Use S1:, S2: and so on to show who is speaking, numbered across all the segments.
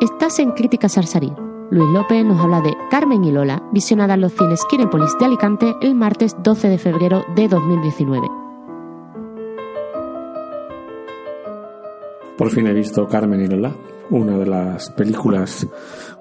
S1: Estás en Críticas Sarsarí. Luis López nos habla de Carmen y Lola, visionada en los cines Kinepolis de Alicante el martes 12 de febrero de 2019.
S2: Por fin he visto Carmen y Lola, una de las películas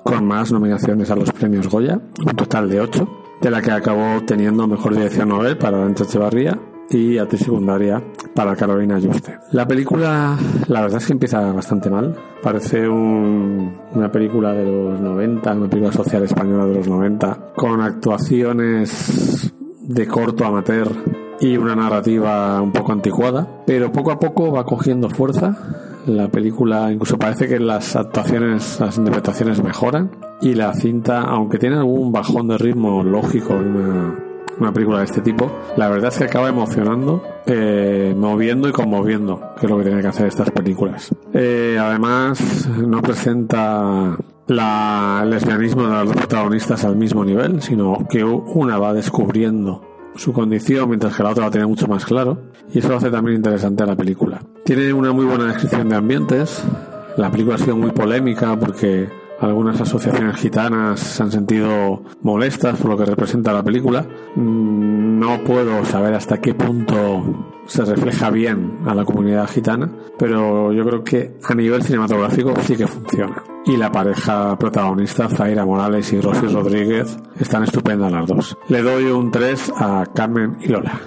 S2: con más nominaciones a los premios Goya, un total de ocho, de la que acabó teniendo mejor dirección Nobel para Dante Echevarría y actriz secundaria para Carolina Juste. La película, la verdad es que empieza bastante mal. Parece una película de los 90, una película social española de los 90, con actuaciones de corto amateur y una narrativa un poco anticuada, pero poco a poco va cogiendo fuerza. La película incluso parece que las actuaciones, las interpretaciones mejoran y la cinta, aunque tiene algún bajón de ritmo lógico, una una película de este tipo, la verdad es que acaba emocionando, eh, moviendo y conmoviendo, que es lo que tienen que hacer estas películas. Eh, además, no presenta la, el lesbianismo de los dos protagonistas al mismo nivel, sino que una va descubriendo su condición mientras que la otra lo tiene mucho más claro y eso lo hace también interesante a la película. Tiene una muy buena descripción de ambientes, la película ha sido muy polémica porque algunas asociaciones gitanas se han sentido molestas por lo que representa la película. Mm, no puedo saber hasta qué punto se refleja bien a la comunidad gitana, pero yo creo que a nivel cinematográfico sí que funciona. Y la pareja protagonista, Zaira Morales y Rosy Rodríguez, están estupendas las dos. Le doy un 3 a Carmen y Lola.